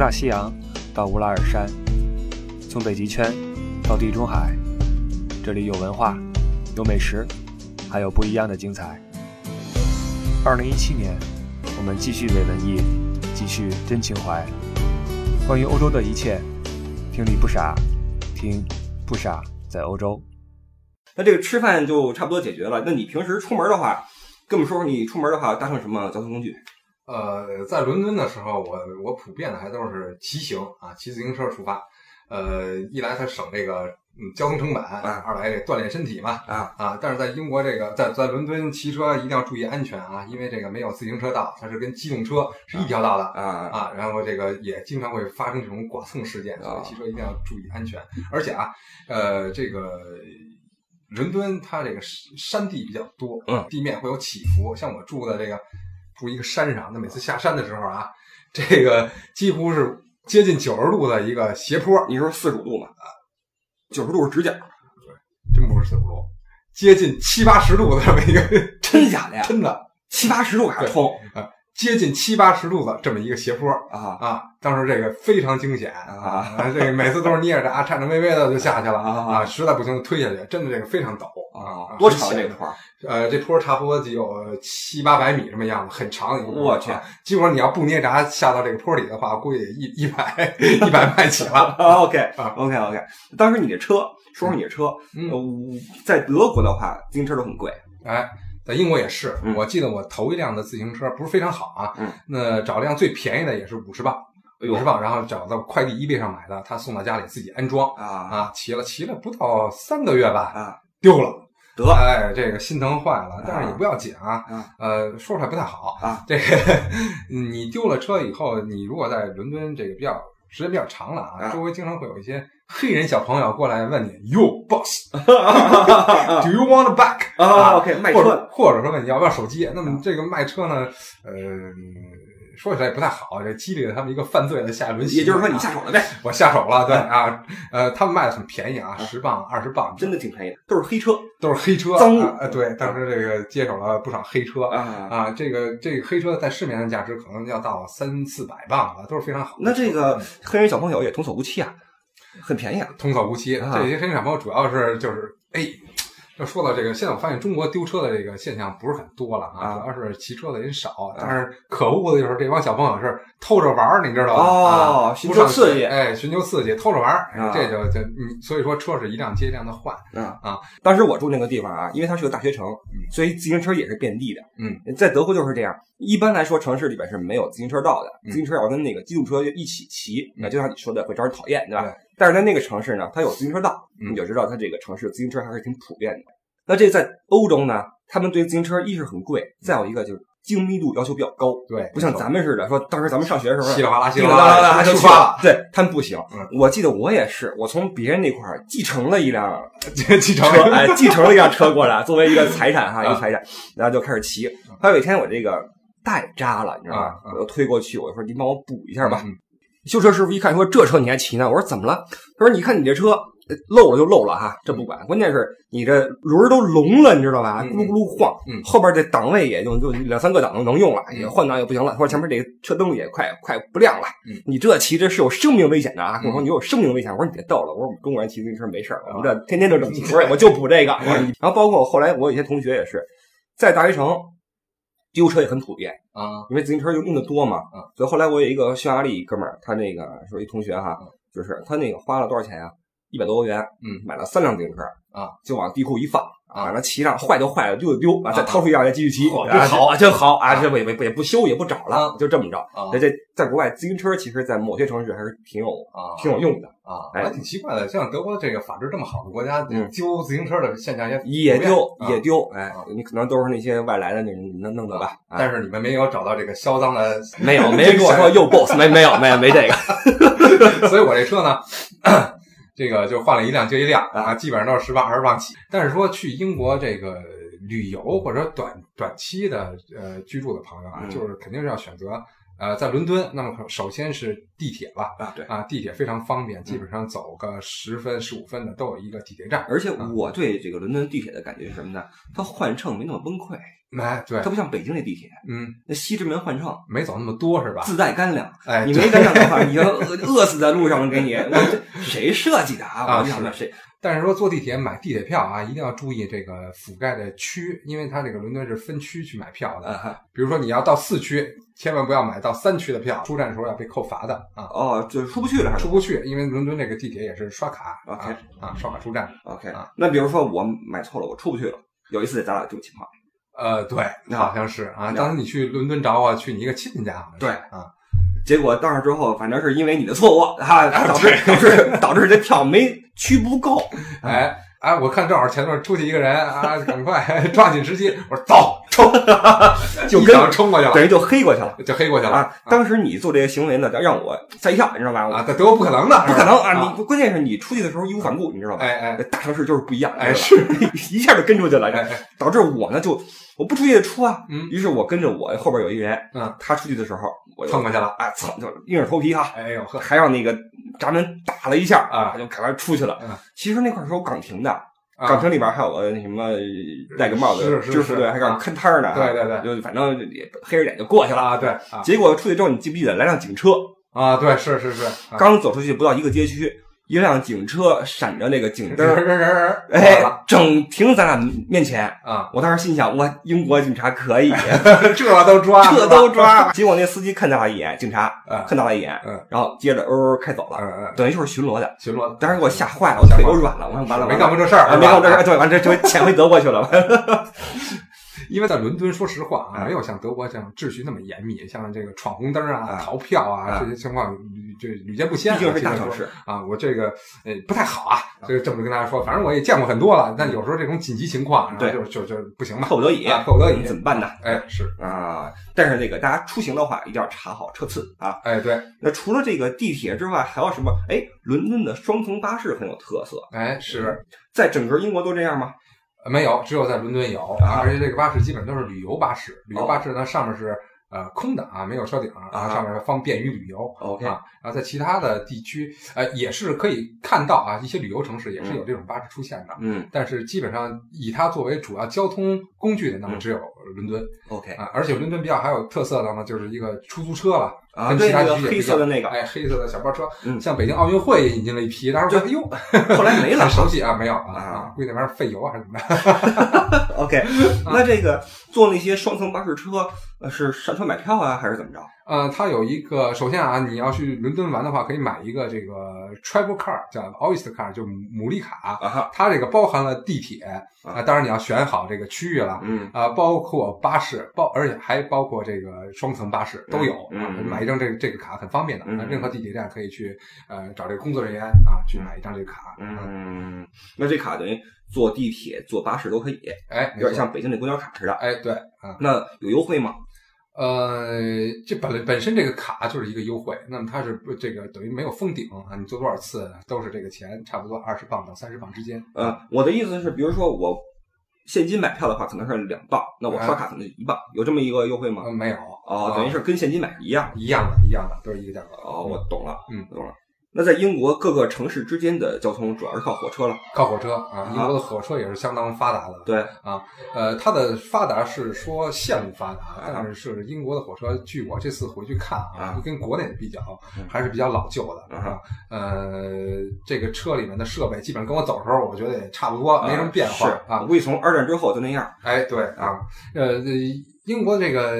大西洋到乌拉尔山，从北极圈到地中海，这里有文化，有美食，还有不一样的精彩。二零一七年，我们继续伪文艺，继续真情怀。关于欧洲的一切，听你不傻，听不傻在欧洲。那这个吃饭就差不多解决了。那你平时出门的话，跟我们说说你出门的话搭乘什么交通工具？呃，在伦敦的时候，我我普遍的还都是骑行啊，骑自行车出发。呃，一来它省这个嗯交通成本，二来这锻炼身体嘛啊啊。但是在英国这个在在伦敦骑车一定要注意安全啊，因为这个没有自行车道，它是跟机动车是一条道的啊啊。然后这个也经常会发生这种剐蹭事件，所以骑车一定要注意安全。而且啊，呃，这个伦敦它这个山地比较多，嗯，地面会有起伏。像我住的这个。住一个山上，那每次下山的时候啊，这个几乎是接近九十度的一个斜坡。你说四十五度嘛？啊，九十度是直角，对，真不是四十度，接近七八十度的这么一个，真假的呀？真的，七八十度还通啊。接近七八十度的这么一个斜坡啊啊！当时这个非常惊险啊！这个每次都是捏着闸，颤颤巍巍的就下去了啊！实在不行就推下去，真的这个非常陡啊！多长这个坡？呃，这坡差不多得有七八百米这么样子，很长一个。我去！基本上你要不捏闸下到这个坡里的话，估计一一百一百迈起了。OK，OK，OK。当时你的车，说说你的车，嗯，在德国的话，自行车都很贵，哎。在英国也是，我记得我头一辆的自行车不是非常好啊，嗯，那找辆最便宜的也是五十磅，五十磅，然后找到快递 eBay 上买的，他送到家里自己安装啊啊，骑了骑了不到三个月吧啊，丢了，得，哎，这个心疼坏了，但是也不要紧啊，呃，说出来不太好啊，这个你丢了车以后，你如果在伦敦这个比较时间比较长了啊，周围经常会有一些。黑人小朋友过来问你，You boss，Do you want back？啊，OK，卖车，或者说问你要不要手机。那么这个卖车呢，呃，说起来也不太好，这激励了他们一个犯罪的下一轮。也就是说，你下手了呗？我下手了，对啊，呃，他们卖的很便宜啊，十磅、二十磅，真的挺便宜，都是黑车，都是黑车，脏路。呃，对，当时这个接手了不少黑车啊啊，这个这个黑车在市面上价值可能要到三四百磅了，都是非常好。那这个黑人小朋友也童叟无欺啊。很便宜啊，童叟无欺。这些黑人小朋友主要是就是，哎，要说到这个，现在我发现中国丢车的这个现象不是很多了啊，主要是骑车的人少。但是可恶的就是这帮小朋友是偷着玩儿，你知道吧？哦，寻求刺激，哎，寻求刺激，偷着玩儿，这就就嗯，所以说车是一辆接一辆的换。啊啊，当时我住那个地方啊，因为它是个大学城，所以自行车也是遍地的。嗯，在德国就是这样。一般来说，城市里边是没有自行车道的，自行车要跟那个机动车一起骑，那就像你说的会招人讨厌，对吧？但是在那个城市呢，它有自行车道，你就知道它这个城市自行车还是挺普遍的。那这在欧洲呢，他们对自行车一是很贵，再有一个就是精密度要求比较高。对，不像咱们似的，说当时咱们上学的时候，稀里哗啦，稀里哗啦就出发了。对他们不行。我记得我也是，我从别人那块儿继承了一辆 继承车，哎，继承了一辆车过来，作为一个财产哈，一个财产，然后就开始骑。还有一天我这个带扎了，你知道吧？我就推过去，我说你帮我补一下吧。修车师傅一看，说这车你还骑呢？我说怎么了？他说你看你这车漏了就漏了哈，这不管，关键是你这轮都聋了，你知道吧？咕噜咕噜晃，后边这档位也就就两三个档能用了，也换挡也不行了。说前面这个车灯也快快不亮了，你这骑着是有生命危险的啊！我说你有生命危险，我说你别逗了，我说我们中国人骑自行车没事我们这天天都这么骑。我说我就补这个。然后包括后来我有些同学也是在大学城。丢车也很普遍啊，因为自行车就用的多嘛，所以后来我有一个匈牙利哥们儿，他那个说一同学哈，就是他那个花了多少钱啊？一百多欧元，嗯，买了三辆自行车啊，就往地库一放啊，那骑上坏就坏了，丢就丢啊，再掏出一样来继续骑，真好啊，真好啊，这不也不也不修也不找了，就这么着啊。那这在国外自行车其实，在某些城市还是挺有啊挺有用的啊，还挺奇怪的。像德国这个法制这么好的国家，丢自行车的现象也也丢也丢，哎，你可能都是那些外来的那种弄弄的吧。但是你们没有找到这个销赃的，没有，没人跟我说又 boss，没没有没有没这个，所以我这车呢。这个就换了一辆接一辆啊，基本上都是十八二十万起。但是说去英国这个旅游或者短短期的呃居住的朋友啊，就是肯定是要选择呃，在伦敦，那么首先是地铁吧，啊，对啊，地铁非常方便，基本上走个十分、十五分的都有一个地铁站。而且我对这个伦敦地铁的感觉是什么呢？它换乘没那么崩溃，哎，对，它不像北京那地铁，嗯，那西直门换乘没走那么多是吧？自带干粮，哎，你没干粮的话，你就饿饿死在路上了。给你，我这谁设计的啊？啊我想的谁？但是说坐地铁买地铁票啊，一定要注意这个覆盖的区，因为它这个伦敦是分区去买票的。啊比如说你要到四区，千万不要买到三区的票，出站的时候要被扣罚的啊，哦，就出不去了，还是出不去，因为伦敦这个地铁也是刷卡 OK 啊啊，刷卡出站。OK 啊那比如说我买错了，我出不去了。有一次咱俩这种情况，呃，对，好像是啊。当时你去伦敦找我，去你一个亲戚家，对啊，结果到那之后，反正是因为你的错误 啊，导致导致 导致这票没区不够。哎哎，我看正好前面出去一个人啊，赶快抓紧时机，我说走冲，就跟冲过去了，等于就黑过去了就黑过去了啊！当时你做这些行为呢，让我吓一跳，你知道吧？啊，这德国不可能的，不可能啊！啊你关键是你出去的时候义无反顾，你知道吧？哎哎大城市就是不一样，哎是一下就跟出去了，导致我呢就我不出去也出啊。嗯于是我跟着我后边有一人，嗯，他出去的时候我就蹭过去了，哎，蹭就硬着头皮哈，哎呦呵，还让那个闸门打了一下啊他就赶快出去了嗯。其实那块儿是有岗亭的，啊岗亭里边还有个那什么戴个帽子就是是知识队，还让啊看摊儿呢，对对对就反正也黑着脸就过去了。啊，对啊结果出去之后，你记不记得来辆警车？啊，对，是是是，啊刚走出去不到一个街区，一辆警车闪着那个警灯，哎，整停咱俩面前。啊，我当时心想，哇，英国警察可以，这都抓，这都抓。结果那司机看他了一眼，警察嗯看他了一眼，嗯然后接着哦开走了，等于就是巡逻的。巡逻，当时给我吓坏了，我腿都软了。我说完了，没干过这事儿，啊，没干过这事，对，完这就潜回德国去了。因为在伦敦，说实话啊，嗯没有像德国这样秩序那么严密，像这个闯红灯啊、啊逃票啊啊这些情况屡这屡见不鲜啊。毕竟是大城市，啊，我这个呃不太好啊，这个这么跟大家说，反正我也见过很多了，但有时候这种紧急情况，对就就就不行嘛，迫不得已，啊迫不得已怎么办呢？哎是，啊，但是那个大家出行的话，一定要查好车次啊。哎对，那除了这个地铁之外，还有什么？哎，伦敦的双层巴士很有特色，哎是。在整个英国都这样吗？呃没有，只有在伦敦有啊而且这个巴士基本都是旅游巴士。旅游巴士呢，上面是呃空的啊，没有车顶啊上面方便于旅游。OK 啊，然后在其他的地区，呃，也是可以看到啊，一些旅游城市也是有这种巴士出现的。嗯但是基本上以它作为主要交通工具的，那么嗯只有伦敦，OK 啊。而且伦敦比较还有特色的呢，就是一个出租车了。啊，跟其他地区也不一样色的那个，哎，黑色的小包车，嗯像北京奥运会也引进了一批，当时觉得哎呦，后来没了很。熟悉啊，没有啊估计那玩意儿费油啊还是怎么着？OK，那这个坐那些双层巴士车，呃，是上车买票啊，还是怎么着？呃，它有一个，首先啊，你要去伦敦玩的话，可以买一个这个 travel car，叫 Oyster car，就牡蛎卡。啊哈，它这个包含了地铁啊，当然你要选好这个区域了。嗯啊，包括巴士，包而且还包括这个双层巴士都有嗯啊。嗯买一张这个这个卡很方便的，嗯啊任何地铁站可以去呃找这个工作人员啊去买一张这个卡。嗯，那这卡等于坐地铁、坐巴士都可以，哎，有点像北京那公交卡似的。哎对啊，那有优惠吗？呃，这本本身这个卡就是一个优惠，那么它是不这个等于没有封顶啊，你做多少次都是这个钱，差不多二十磅到三十磅之间。呃，我的意思是，比如说我现金买票的话，可能是两磅，那我刷卡可能一磅，有这么一个优惠吗？呃，没有哦，等于是跟现金买是一样的。一样的，一样的，都是一个价格。哦，我懂了，嗯懂了。那在英国各个城市之间的交通主要是靠火车了。靠火车啊，英国的火车也是相当发达的。对啊，呃，它的发达是说线路发达，啊但是是英国的火车，据我这次回去看啊啊，跟国内比较嗯还是比较老旧的啊啊。呃，这个车里面的设备基本上跟我走的时候，我觉得也差不多，没什么变化是啊。估计从二战之后就那样。哎，对啊，呃，英国这个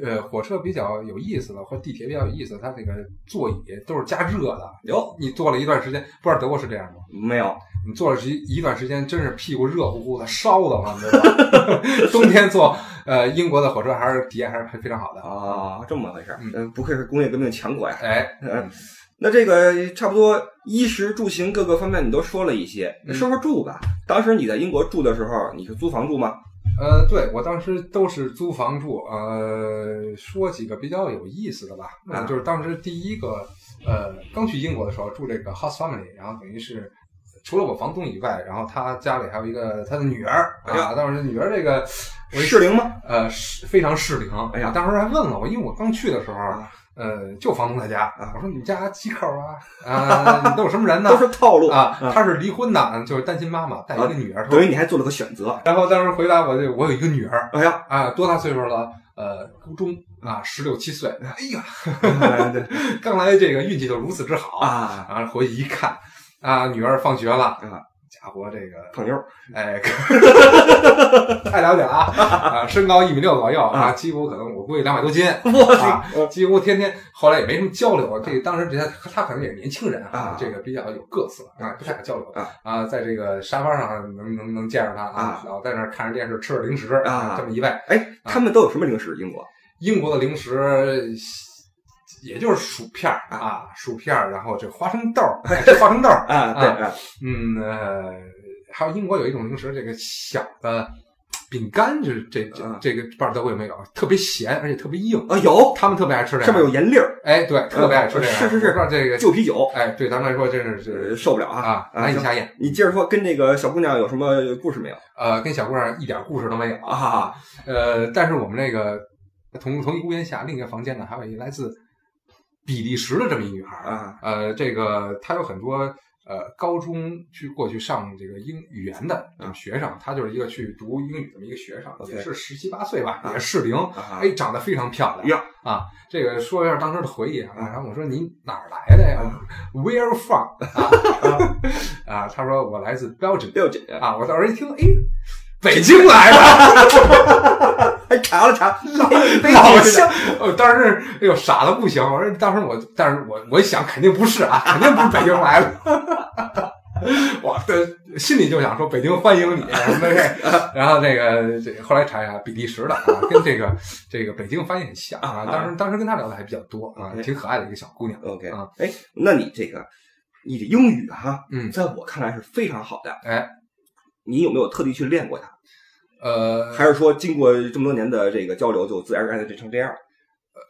呃火车比较有意思的，或地铁比较有意思，它这个座椅都是加热的。有你坐了一段时间，不知道德国是这样吗？没有？你坐了一一段时间，真是屁股热乎乎的，烧得慌，对吧？冬天坐呃英国的火车还是体验还是非常好的。啊，这么回事儿。嗯嗯，不愧是工业革命强国呀。哎，嗯，那这个差不多衣食住行各个方面你都说了一些，说说住吧。当时你在英国住的时候，你是租房住吗？呃，对我当时都是租房住。呃，说几个比较有意思的吧，就是当时第一个呃刚去英国的时候住这个 house family，然后等于是除了我房东以外，然后他家里还有一个他的女儿啊，当时女儿这个适龄吗？呃，是非常适龄。哎呀，当时还问了我，因为我刚去的时候。呃，就房东在家啊。我说你们家几口啊？啊，你都有什么人呢？都是套路啊。他是离婚的，就是单亲妈妈带一个女儿。等于你还做了个选择。然后当时回答我，就我有一个女儿。哎呀，啊，多大岁数了？呃，初中啊，十六七岁。哎呀，刚来这个运气就如此之好啊。然后回去一看，啊，女儿放学了啊。家伙，这个胖妞，哎，太了解了啊！啊，身高一米六左右啊，几乎可能我估计两百多斤，啊，几乎天天后来也没什么交流。这当时这他他可能也是年轻人啊，这个比较有个性啊，不太敢交流啊啊，在这个沙发上能能能见着他啊，然后在那看着电视吃着零食啊，这么一位。哎，他们都有什么零食？英国，英国的零食也就是薯片啊，薯片然后这花生豆儿，花生豆儿 啊，对，嗯呃。还有英国有一种零食，这个小的饼干，就是这这这个不知道德国有没有，特别咸而且特别硬啊，有他们特别爱吃这个，上面有盐粒儿，哎，对，特别爱吃这个，是是是，不知道这个旧啤酒，哎，对咱们来说真是是受不了啊啊，难以下咽。你接着说，跟那个小姑娘有什么故事没有？呃，跟小姑娘一点故事都没有啊，呃，但是我们那个同同一屋檐下另一个房间呢，还有一来自比利时的这么一女孩啊，呃，这个她有很多。呃，高中去过去上这个英语言的学生，她就是一个去读英语这么一个学生，也是十七八岁吧，也适龄，哎，长得非常漂亮啊！这个说一下当时的回忆啊，然后我说你哪儿来的呀？Where from？啊，他说我来自 Belgium，Belgium 啊！我当时一听，哎，北京来的。还查了查，老乡，呃，当时哎呦傻的不行。我说当时我，但是我我一想，肯定不是啊，肯定不是北京来的。我的心里就想说，北京欢迎你。然后那个这后来查一下，比利时的啊，跟这个这个北京发音很像啊。当时当时跟他聊的还比较多啊，挺可爱的一个小姑娘。OK 啊，哎，那你这个你的英语哈，嗯，在我看来是非常好的。哎，你有没有特地去练过它？呃，还是说经过这么多年的这个交流，就自然而然的变成这样？呃，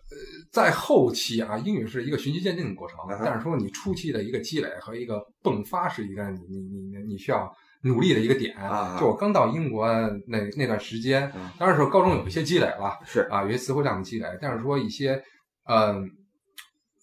在后期啊，英语是一个循序渐进的过程。但是说你初期的一个积累和一个迸发是一个你你你你需要努力的一个点啊。就我刚到英国那那段时间，当然说高中有一些积累了，是啊，有些词汇量的积累。但是说一些嗯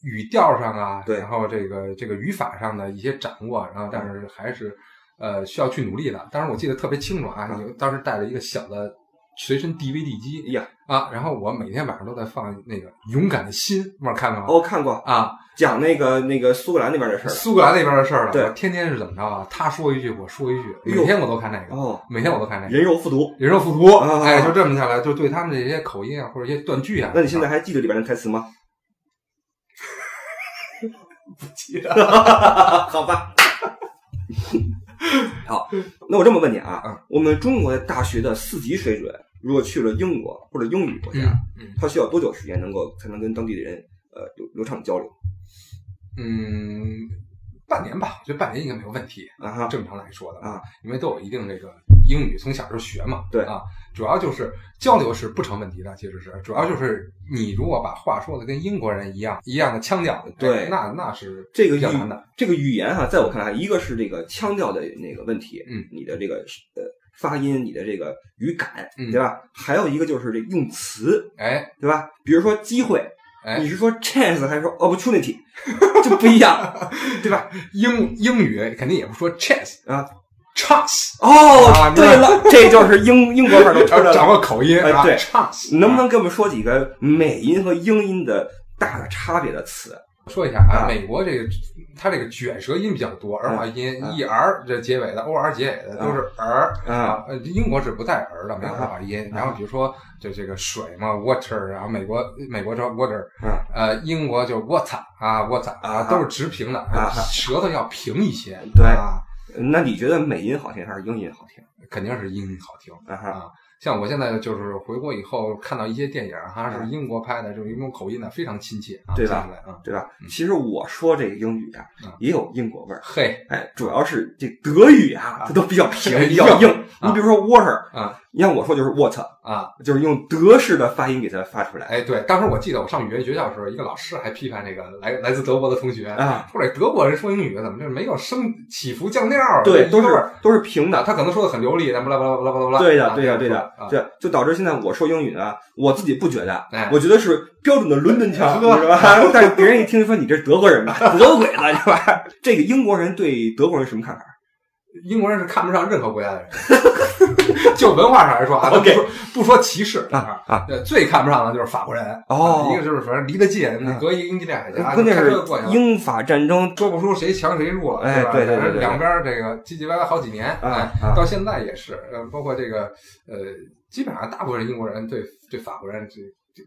语调上啊，对，然后这个这个语法上的一些掌握，然后但是还是。呃，需要去努力的。当时我记得特别清楚啊，你当时带了一个小的随身 DVD 机，哎呀啊，然后我每天晚上都在放那个《勇敢的心》，不知道看过吗？哦，看过啊，讲那个那个苏格兰那边的事儿，苏格兰那边的事儿了。对，天天是怎么着啊？他说一句，我说一句，每天我都看那个，哦，每天我都看那个，人肉复读，人肉复读，哎，就这么下来，就对他们这些口音啊，或者一些断句啊。那你现在还记得里边的台词吗？不记得，好吧。好，那我这么问你啊，我们中国的大学的四级水准，如果去了英国或者英语国家，他需要多久时间能够才能跟当地的人呃流流畅交流？嗯，半年吧，我觉得半年应该没有问题啊。正常来说的啊，因为都有一定这个英语，从小时候学嘛。对啊，主要就是交流是不成问题的，其实是主要就是你如果把话说的跟英国人一样一样的腔调，对，那那是这个比较难的。这个语言哈，在我看来，一个是这个腔调的那个问题，嗯，你的这个呃发音，你的这个语感，嗯，对吧？还有一个就是这用词，哎，对吧？比如说机会。哎，你是说 chance 还是说 opportunity，就不一样，对吧？英英语肯定也不说 chance 啊，chance 哦，对了，这就是英英国范儿都找掌握口音，啊，对，chance，能不能给我们说几个美音和英音的大的差别的词？说一下啊，美国这个它这个卷舌音比较多，儿化音，e r 这结尾的，o r 结尾的都是儿。啊。呃，英国是不带儿的，没有儿化音。然后比如说这这个水嘛，water，然后美国美国叫 water，呃，英国就 water 啊，water 啊，都是直平的，舌头要平一些。对，那你觉得美音好听还是英音好听？肯定是英音好听啊。像我现在就是回国以后看到一些电影，哈是英国拍的，就是英国口音呢非常亲切，对吧？啊，对吧？其实我说这个英语啊，也有英国味儿。嘿，哎，主要是这德语啊，它都比较平，比较硬。你比如说 water 啊，你像我说就是 water 啊，就是用德式的发音给它发出来。哎，对，当时我记得我上语言学校的时候，一个老师还批判那个来来自德国的同学啊，说这德国人说英语怎么就没有升起伏降调？对，都是都是平的。他可能说的很流利，但巴拉巴拉巴拉巴拉巴拉。对的，对的，对的，对，就导致现在我说英语呢，我自己不觉得，我觉得是标准的伦敦腔，是吧？但是别人一听说你这是德国人吧，德鬼子是吧？这个英国人对德国人什么看法？英国人是看不上任何国家的人，就文化上来说啊，不说不说歧视啊啊，最看不上的就是法国人哦，一个就是反正离得近，隔一个英吉利海峡，关键是英法战争说不出谁强谁弱，哎，对对对，两边这个唧唧歪歪好几年，哎，到现在也是，呃，包括这个呃，基本上大部分英国人对对法国人这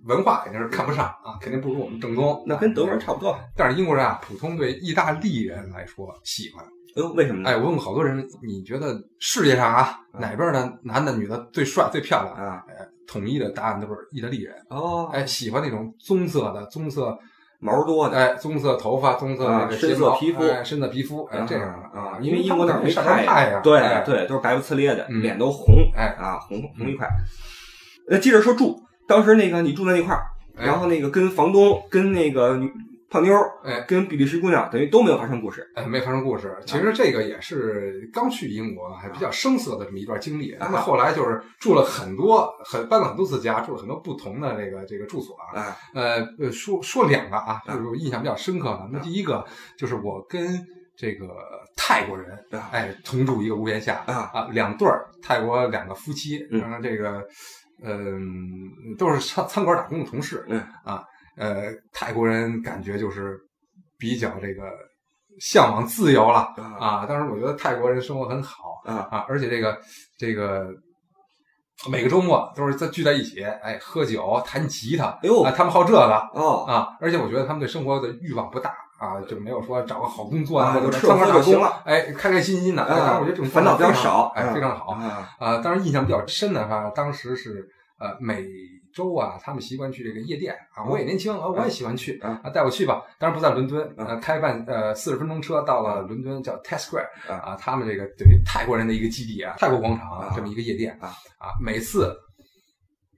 文化肯定是看不上啊，肯定不如我们正宗，那跟德国人差不多，但是英国人啊，普通对意大利人来说喜欢。呃，为什么呢？哎，我问过好多人，你觉得世界上啊哪边的男的女的最帅最漂亮啊？哎，统一的答案都是意大利人哦。哎，喜欢那种棕色的，棕色毛多的，哎，棕色头发，棕色那个深色皮肤，深色皮肤，哎，这样的啊，因为英国那儿没太阳，对对，都是白不呲咧的，脸都红，哎啊，红红一块。那接着说住，当时那个你住在那块儿，然后那个跟房东跟那个女。胖妞儿，哎，跟比利时姑娘等于都没有发生故事，哎，没发生故事。其实这个也是刚去英国还比较生涩的这么一段经历。那么后来就是住了很多，很搬了很多次家，住了很多不同的这个这个住所啊。呃呃，说说两个啊，就是印象比较深刻的。那第一个就是我跟这个泰国人，哎，同住一个屋檐下啊啊，两对儿泰国两个夫妻，然后，这个嗯都是餐餐馆打工的同事，嗯啊。呃，泰国人感觉就是比较这个向往自由了啊。当时我觉得泰国人生活很好啊啊，而且这个这个每个周末都是在聚在一起，哎，喝酒弹吉他，哎呦，他们好这个哦啊。而且我觉得他们对生活的欲望不大啊，就没有说找个好工作啊，就吃喝就行了，哎，开开心心的。当然，我觉得这种烦恼比较少，哎，非常好啊。当然，印象比较深的话，当时是呃每。周啊，他们习惯去这个夜店啊，我也年轻啊，我也喜欢去啊，带我去吧。当然不在伦敦，呃，开半呃四十分钟车到了伦敦叫 Times Square 啊，他们这个等于泰国人的一个基地啊，泰国广场啊这么一个夜店啊啊，每次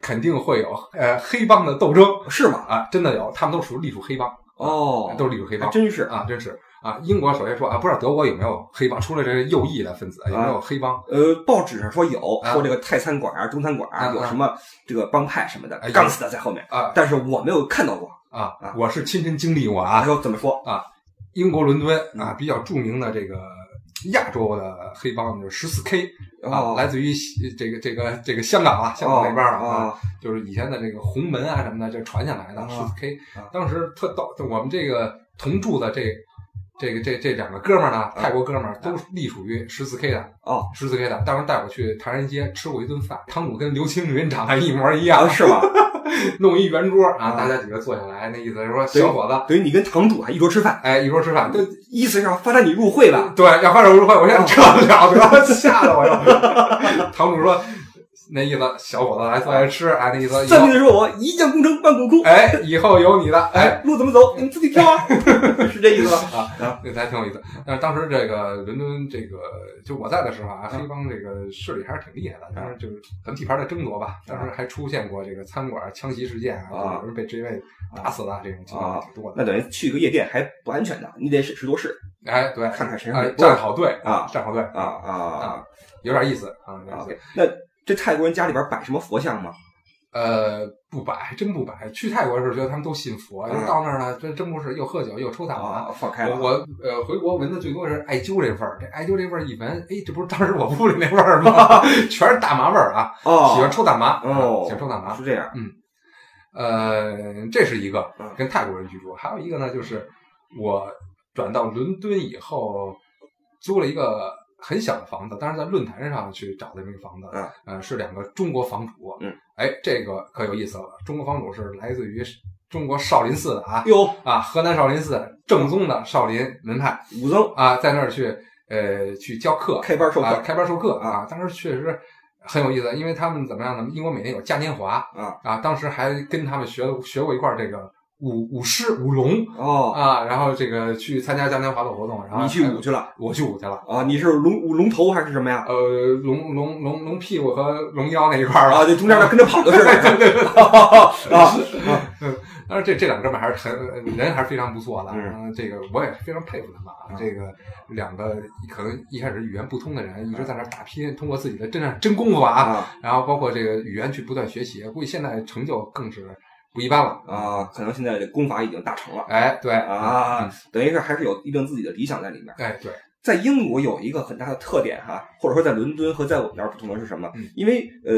肯定会有呃黑帮的斗争，是吗？啊，真的有，他们都属于隶属黑帮。哦，都是隶属黑帮，真是。啊，真是。啊，英国首先说啊，不知道德国有没有黑帮？除了这个右翼的分子，有没有黑帮？呃，报纸上说有，说这个泰餐馆啊、中餐馆啊有什么这个帮派什么的，杠死的在后面啊。但是我没有看到过啊，我是亲身经历过啊。说怎么说啊？英国伦敦啊，比较著名的这个亚洲的黑帮就是十四 K 啊，来自于这个这个这个香港啊，香港那边啊，就是以前的这个红门啊什么的，就传下来的十四 K。当时特逗，我们这个同住的这。这个这这两个哥们儿呢，泰国哥们儿都隶属于十四 K 的哦，十四 K 的。当时带我去唐人街吃过一顿饭，汤姆跟刘青云长得一模一样，是吧？弄一圆桌啊，大家几个坐下来，那意思是说，小伙子，等于你跟堂主还一桌吃饭，哎，一桌吃饭，就意思是要发展你入会吧？对，要发展入会，我现在撤不了，得吓得我又。堂主说。那意思，小伙子来坐下吃，哎，那意思。算命的说我一将功成万骨枯，哎，以后有你的，哎，路怎么走，你们自己挑啊，是这意思吧？啊，那还挺有意思。但是当时这个伦敦，这个就我在的时候啊，黑帮这个势力还是挺厉害的，当时就是咱地盘的争夺吧。当时还出现过这个餐馆枪击事件啊，有人被职员打死了，这种情况挺多的。那等于去个夜店还不安全的，你得审时度势，哎，对，看看谁站好队啊，站好队啊啊啊，有点意思啊。那。这泰国人家里边摆什么佛像吗？呃，不摆，还真不摆。去泰国的时候觉得他们都信佛，到那儿呢，真真不是又喝酒又抽大麻，放开了。我呃回国闻的最多是艾灸这味儿，这艾灸这味儿一闻，哎，这不是当时我屋里那味儿吗？全是大麻味儿啊！哦，喜欢抽大麻，哦，喜欢抽大麻，是这样。嗯，呃，这是一个跟泰国人居住，还有一个呢，就是我转到伦敦以后租了一个。很小的房子，当时在论坛上去找的这个房子，嗯，呃，是两个中国房主，嗯，哎，这个可有意思了。中国房主是来自于中国少林寺的啊，哟啊，河南少林寺正宗的少林门派武僧啊，在那儿去呃去教课，开班授课，开班授课啊。当时确实，很有意思，因为他们怎么样呢？英国每年有嘉年华啊啊，当时还跟他们学学过一块儿这个舞舞狮、舞龙哦，啊，然后这个去参加嘉年华的活动，然后你去舞去了我去舞去了。啊？你是龙舞龙头还是什么呀？呃，龙龙龙龙屁股和龙腰那一块儿啊，就中间那跟着跑的是吧？对对对 啊嗯，当然这这两哥们儿还是很人还是非常不错的，嗯这个我也非常佩服他们啊。这个两个可能一开始语言不通的人，一直在那打拼，通过自己的真真功夫啊，啊然后包括这个语言去不断学习，估计现在成就更是不一般了。啊！可能现在这功法已经大成了哎，对啊嗯，等于是还是有一定自己的理想在里面。哎，对，在英国有一个很大的特点哈，或者说在伦敦和在我们那儿不同的是什么？嗯因为呃，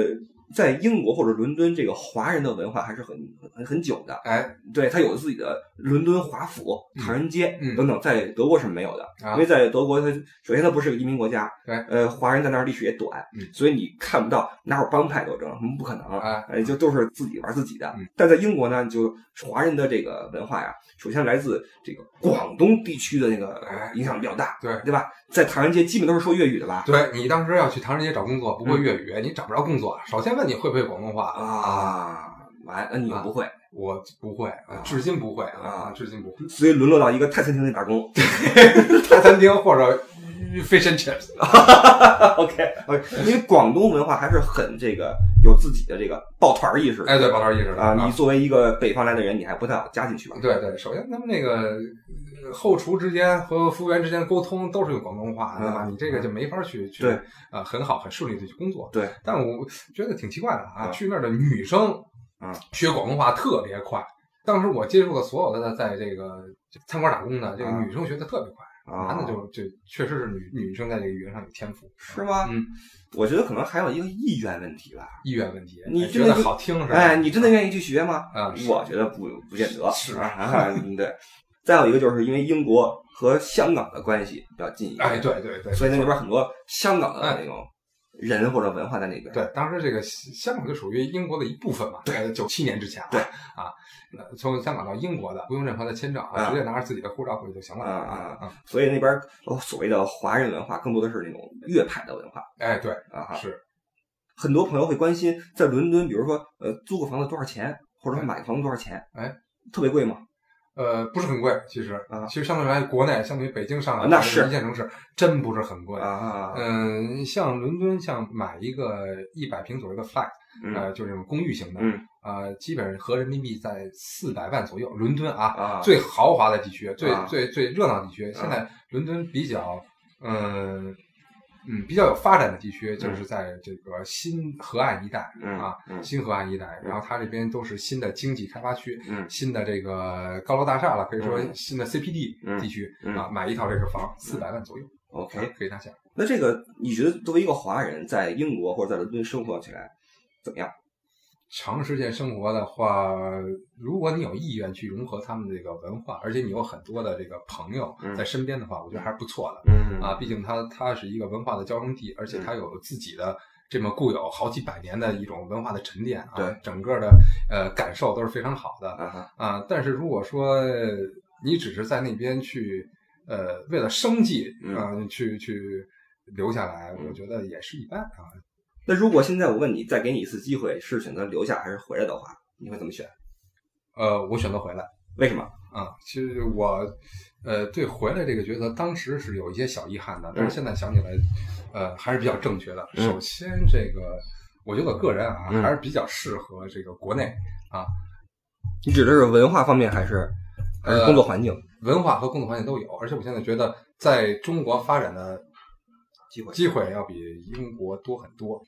在英国或者伦敦，这个华人的文化还是很很很久的。哎，对，他有自己的伦敦华府、嗯唐人街嗯等等，在德国是没有的。啊因为在德国，它首先它不是个移民国家，对呃，华人在那儿历史也短，嗯所以你看不到哪有帮派斗争，嗯，不可能，哎呃，就都是自己玩自己的。嗯但在英国呢，就华人的这个文化呀，首先来自这个广东地区的那个哎影响比较大，对对吧？在唐人街基本都是说粤语的吧？对你当时要去唐人街找工作，不会粤语，你找不着工作。首先问你会不会广东话？啊，完，那你又不会，我不会，啊。至今不会啊至今不会。所以沦落到一个泰餐厅里打工。泰餐厅或者 fish and chips，OK，呃，因为广东文化还是很这个有自己的这个抱团儿意识的。哎，对，抱团意识啊，你作为一个北方来的人，你还不太好加进去吧？对对，首先他们那个呃后厨之间和服务员之间沟通都是用广东话，对吧？嗯你这个就没法去去对啊，很好很顺利的去工作。对，但我觉得挺奇怪的啊，嗯去那儿的女生嗯学广东话特别快。当时我接触的所有的在这个餐馆打工的，这个啊女生学的特别快，啊男的就就确实是女女生在这个语言上有天赋，是吗？嗯，我觉得可能还有一个意愿问题吧。意愿问题。你哎觉得好听是吧？哎，你真的愿意去学吗？啊我觉得不不见得。是啊，嗯对。再有一个就是因为英国和香港的关系比较近一点，哎，对对对，所以那边很多香港的哎那种人或者文化在那边。对，当时这个香港就属于英国的一部分嘛。对，九七年之前啊。对啊，那从香港到英国的不用任何的签证直接拿着自己的护照过去就行了啊啊啊。所以那边哦所谓的华人文化更多的是那种粤派的文化哎，对，啊。是很多朋友会关心，在伦敦，比如说呃租个房子多少钱，或者说买个房子多少钱？哎，特别贵吗？呃不是很贵，其实啊其实相对来国内，相对于北京、上海啊那是一线城市，真不是很贵。啊，嗯，像伦敦，像买一个一百平左右的 flat，嗯呃，就是这种公寓型的，嗯呃，基本上合人民币在四百万左右。伦敦啊，啊，最豪华的地区，最啊最最热闹的地区。现在伦敦比较，嗯嗯，比较有发展的地区，就是在这个新河岸一带嗯啊，嗯新河岸一带。然后它这边都是新的经济开发区，嗯新的这个高楼大厦了，可以说嗯新的 CPD 嗯地区嗯啊，买一套这个房四百万左右啊，OK。可以拿下。那这个你觉得作为一个华人在英国或者在伦敦生活起来怎么样？长时间生活的话，如果你有意愿去融合他们这个文化，而且你有很多的这个朋友嗯在身边的话，我觉得还是不错的。嗯啊，毕竟它它是一个文化的交融地，而且它有自己的这么固有好几百年的一种文化的沉淀啊，对整个的呃感受都是非常好的啊哈，啊。但是如果说你只是在那边去呃为了生计嗯啊、去去留下来，嗯我觉得也是一般啊。那如果现在我问你，再给你一次机会，是选择留下还是回来的话，你会怎么选？呃，我选择回来。为什么？啊，其实我，呃，对回来这个抉择，当时是有一些小遗憾的，但是现在想起来，呃，还是比较正确的。嗯首先，这个我觉得个人啊，嗯还是比较适合这个国内啊你指的是文化方面还是还是呃工作环境？文化和工作环境都有，而且我现在觉得在中国发展的机会机会要比英国多很多。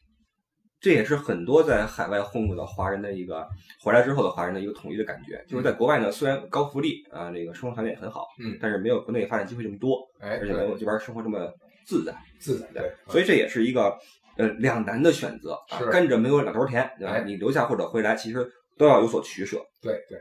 这也是很多在海外混过的华人的一个回来之后的华人的一个统一的感觉，就是在国外呢，虽然高福利啊，这个生活条件也很好，嗯。但是没有国内发展机会这么多，哎，而且没有，这边生活这么自在，自在对，所以这也是一个呃两难的选择啊，是。甘蔗没有两头甜，对吧？哎。你留下或者回来，其实都要有所取舍。对对，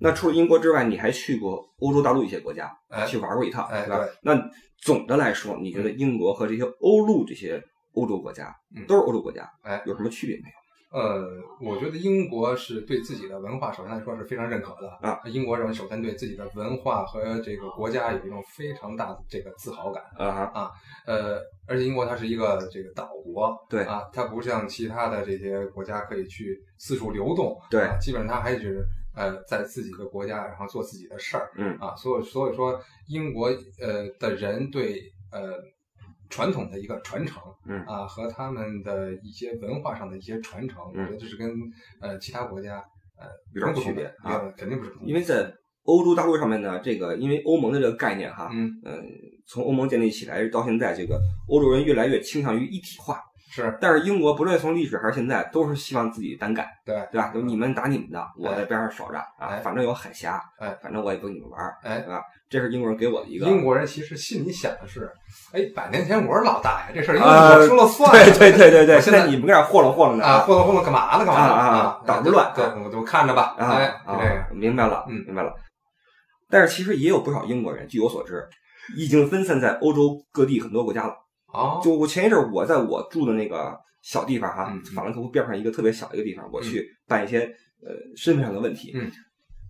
那除了英国之外，你还去过欧洲大陆一些国家，哎去玩过一趟，对吧？那总的来说，你觉得英国和这些欧陆这些欧洲国家，嗯都是欧洲国家，哎有什么区别没有？呃，我觉得英国是对自己的文化，首先来说是非常认可的啊。英国人首先对自己的文化和这个国家有一种非常大的这个自豪感啊啊。呃，而且英国它是一个这个岛国，对啊，它不像其他的这些国家可以去四处流动，对，啊、基本上它还是呃在自己的国家，然后做自己的事儿，嗯啊，所以所以说英国呃的人对呃。传统的一个传承，嗯。啊，和他们的一些文化上的一些传承，嗯。我觉得这是跟呃其他国家呃有点区别？啊，肯定不是。因为在欧洲大陆上面呢，这个因为欧盟的这个概念哈，嗯。嗯，从欧盟建立起来到现在，这个欧洲人越来越倾向于一体化。是，但是英国不论从历史还是现在，都是希望自己单干，对对吧？就你们打你们的，我在边上守着啊，哎反正有海峡，哎，反正我也不跟你们玩，哎，对吧？这是英国人给我的一个。英国人其实心里想的是，哎，百年前我是老大呀，这事儿应该呃我说了算。对对对对对，现在你们搁这霍楞霍楞的啊，霍楞霍楞干嘛呢？干嘛呢？啊啊捣着乱对，我就看着吧。啊哎，啊这个，明白了，嗯明白了。但是其实也有不少英国人，据我所知，已经分散在欧洲各地很多国家了。哦，就我前一阵儿我在我住的那个小地方哈嗯，法兰克福边上一个特别小的一个地方，我去办一些呃身份上的问题。嗯，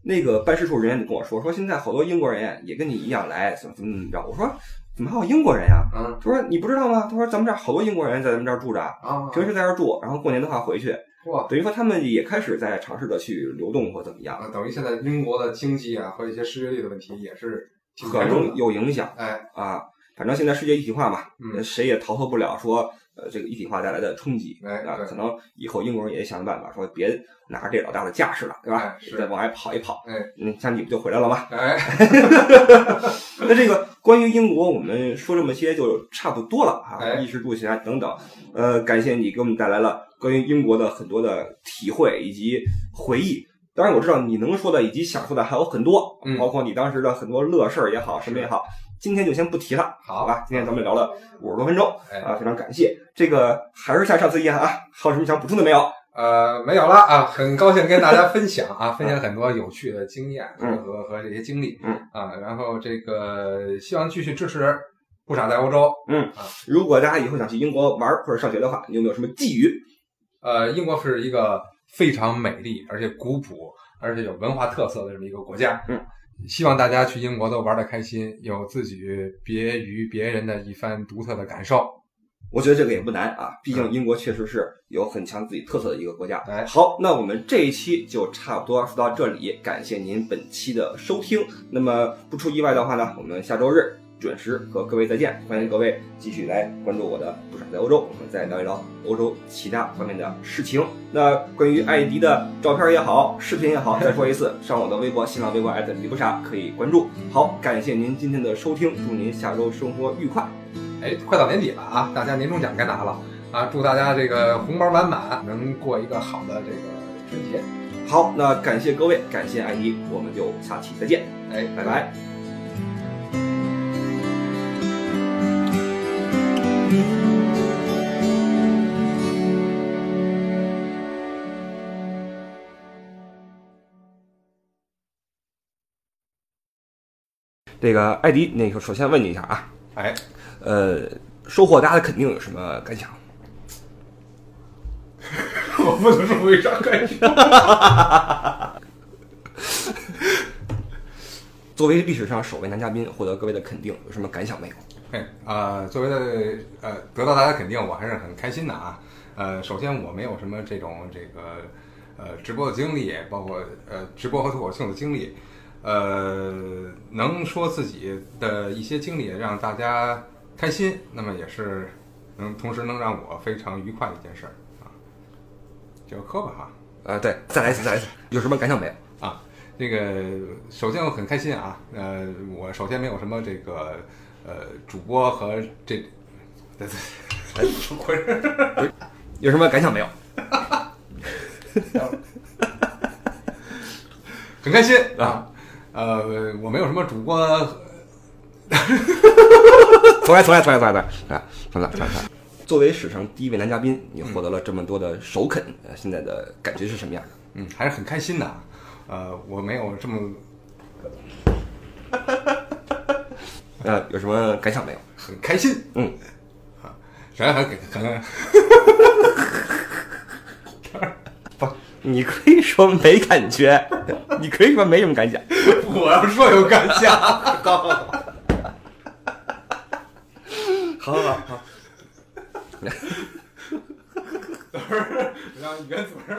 那个办事处人员就跟我说，说现在好多英国人也跟你一样来，怎么怎么怎么着。我说怎么还有英国人呀？嗯他说你不知道吗？他说咱们这儿好多英国人在咱们这儿住着，啊，平时在这儿住，然后过年的话回去，哇，等于说他们也开始在尝试着去流动或怎么样，啊，等于现在英国的经济啊和一些失业率的问题也是挺可能。有影响哎，啊。反正现在世界一体化嘛，嗯谁也逃脱不了说呃这个一体化带来的冲击啊。哎对可能以后英国人也想办法说别拿着这老大的架势了，对吧哎？再往外跑一跑，哎，嗯，像你不就回来了吗？哎，那这个关于英国，我们说这么些就差不多了啊，哎衣食住行啊等等。呃，感谢你给我们带来了关于英国的很多的体会以及回忆。当然，我知道你能说的以及想说的还有很多，嗯包括你当时的很多乐事儿也好，什么也好。今天就先不提了，好好吧？今天咱们聊了五十多分钟哎啊，非常感谢。这个还是像上次一样啊，还有什么想补充的没有？呃，没有了啊，很高兴跟大家分享啊，分享很多有趣的经验和和这些经历，嗯啊，然后这个希望继续支持不傻在欧洲，嗯啊如果大家以后想去英国玩或者上学的话，你有没有什么寄语？呃，英国是一个非常美丽而且古朴而且有文化特色的这么一个国家，嗯，希望大家去英国都玩的开心，有自己别于别人的一番独特的感受。我觉得这个也不难啊，毕竟英国确实是有很强自己特色的一个国家。哎好，那我们这一期就差不多说到这里，感谢您本期的收听。那么不出意外的话呢，我们下周日准时和各位再见，欢迎各位继续来关注我的不傻在欧洲，我们再聊一聊欧洲其他方面的事情。那关于艾迪的照片也好，视频也好，再说一次，上我的微博、新浪微博李不傻可以关注。好，感谢您今天的收听，祝您下周生活愉快。哎，快到年底了啊，大家年终奖该拿了啊！祝大家这个红包满满，能过一个好的这个春节。好，那感谢各位，感谢艾迪，我们就下期再见，哎，拜拜。这个艾迪，那个首先问你一下啊，哎，呃，收获大家的肯定有什么感想？我不能说为啥感想。作为历史上首位男嘉宾获得各位的肯定，有什么感想没有？哎，呃，作为的呃得到大家肯定，我还是很开心的啊。呃，首先我没有什么这种这个呃直播的经历，包括呃直播和脱口秀的经历，呃，能说自己的一些经历让大家开心，那么也是能同时能让我非常愉快的一件事儿啊。就磕吧哈。呃，对，再来一次，再来一次，有什么感想没有？啊，这个首先我很开心啊，呃，我首先没有什么这个呃主播和这，对对，哎，怎么回事？有什么感想没有？很开心啊，呃，我没有什么主播，重来，重来，重来，重来，重来，啊，重来，重来，作为史上第一位男嘉宾，你获得了这么多的首肯，呃，现在的感觉是什么样的？嗯，还是很开心的。呃，我没有这么呃，有什么感想没有？很开心，嗯，啊，然还给可能。你可以说没感觉，你可以说没什么感想。我要说有感想，好好好，等会儿让原组织。